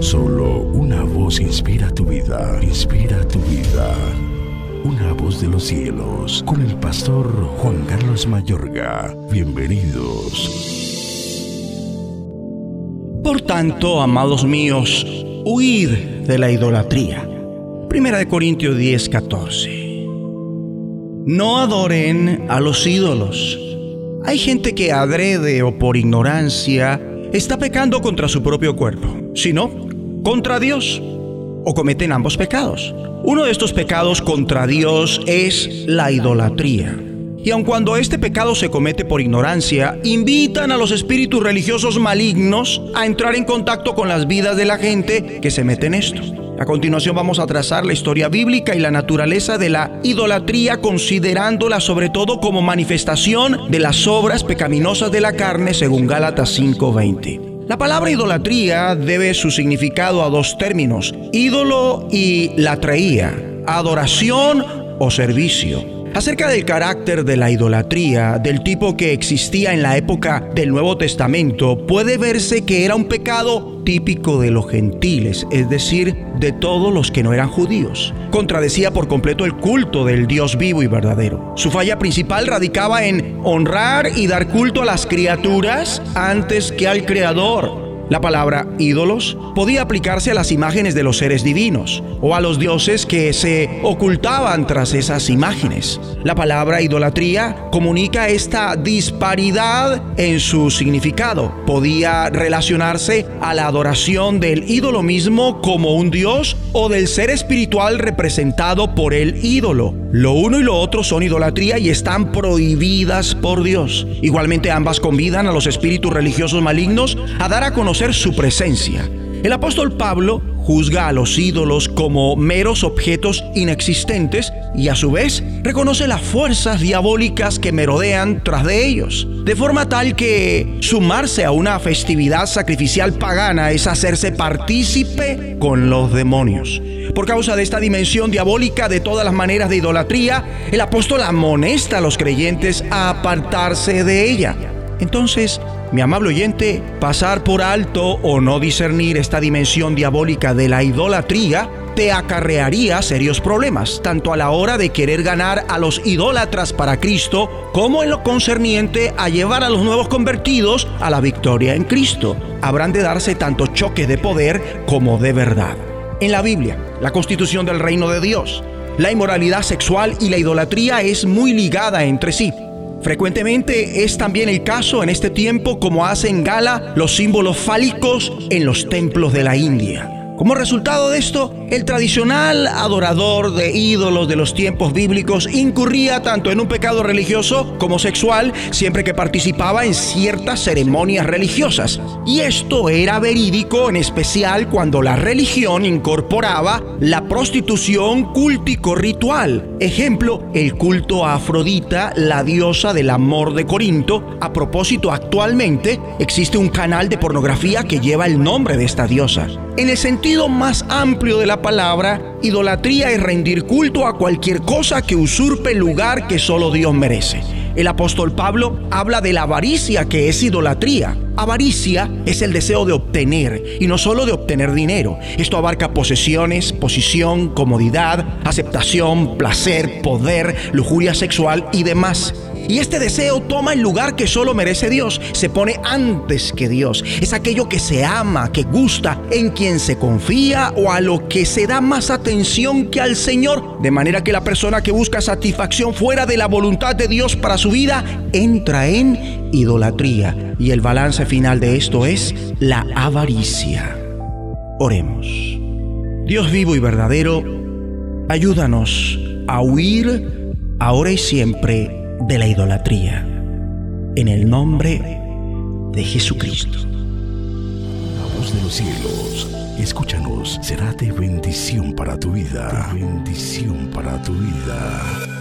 Solo una voz inspira tu vida, inspira tu vida. Una voz de los cielos, con el pastor Juan Carlos Mayorga. Bienvenidos. Por tanto, amados míos, huid de la idolatría. Primera de Corintios 10, 14. No adoren a los ídolos. Hay gente que adrede o por ignorancia está pecando contra su propio cuerpo, sino contra Dios, o cometen ambos pecados. Uno de estos pecados contra Dios es la idolatría. Y aun cuando este pecado se comete por ignorancia, invitan a los espíritus religiosos malignos a entrar en contacto con las vidas de la gente que se mete en esto. A continuación vamos a trazar la historia bíblica y la naturaleza de la idolatría considerándola sobre todo como manifestación de las obras pecaminosas de la carne según Gálatas 5:20. La palabra idolatría debe su significado a dos términos, ídolo y latreía, adoración o servicio. Acerca del carácter de la idolatría, del tipo que existía en la época del Nuevo Testamento, puede verse que era un pecado típico de los gentiles, es decir, de todos los que no eran judíos. Contradecía por completo el culto del Dios vivo y verdadero. Su falla principal radicaba en honrar y dar culto a las criaturas antes que al Creador. La palabra ídolos podía aplicarse a las imágenes de los seres divinos o a los dioses que se ocultaban tras esas imágenes. La palabra idolatría comunica esta disparidad en su significado. Podía relacionarse a la adoración del ídolo mismo como un dios o del ser espiritual representado por el ídolo. Lo uno y lo otro son idolatría y están prohibidas por Dios. Igualmente ambas convidan a los espíritus religiosos malignos a dar a conocer su presencia. El apóstol Pablo juzga a los ídolos como meros objetos inexistentes y a su vez reconoce las fuerzas diabólicas que merodean tras de ellos, de forma tal que sumarse a una festividad sacrificial pagana es hacerse partícipe con los demonios. Por causa de esta dimensión diabólica de todas las maneras de idolatría, el apóstol amonesta a los creyentes a apartarse de ella. Entonces, mi amable oyente, pasar por alto o no discernir esta dimensión diabólica de la idolatría te acarrearía serios problemas, tanto a la hora de querer ganar a los idólatras para Cristo, como en lo concerniente a llevar a los nuevos convertidos a la victoria en Cristo. Habrán de darse tanto choques de poder como de verdad. En la Biblia, la constitución del reino de Dios, la inmoralidad sexual y la idolatría es muy ligada entre sí. Frecuentemente es también el caso en este tiempo como hacen gala los símbolos fálicos en los templos de la India. Como resultado de esto, el tradicional adorador de ídolos de los tiempos bíblicos incurría tanto en un pecado religioso como sexual siempre que participaba en ciertas ceremonias religiosas. Y esto era verídico en especial cuando la religión incorporaba la prostitución cúltico-ritual. Ejemplo, el culto a Afrodita, la diosa del amor de Corinto. A propósito, actualmente existe un canal de pornografía que lleva el nombre de esta diosa. En el sentido más amplio de la palabra, idolatría es rendir culto a cualquier cosa que usurpe el lugar que solo Dios merece. El apóstol Pablo habla de la avaricia que es idolatría. Avaricia es el deseo de obtener y no solo de obtener dinero. Esto abarca posesiones, posición, comodidad, aceptación, placer, poder, lujuria sexual y demás. Y este deseo toma el lugar que solo merece Dios, se pone antes que Dios. Es aquello que se ama, que gusta, en quien se confía o a lo que se da más atención que al Señor. De manera que la persona que busca satisfacción fuera de la voluntad de Dios para su vida entra en idolatría. Y el balance final de esto es la avaricia. Oremos. Dios vivo y verdadero, ayúdanos a huir ahora y siempre de la idolatría. En el nombre de Jesucristo. La voz de los cielos, escúchanos, será de bendición para tu vida. De bendición para tu vida.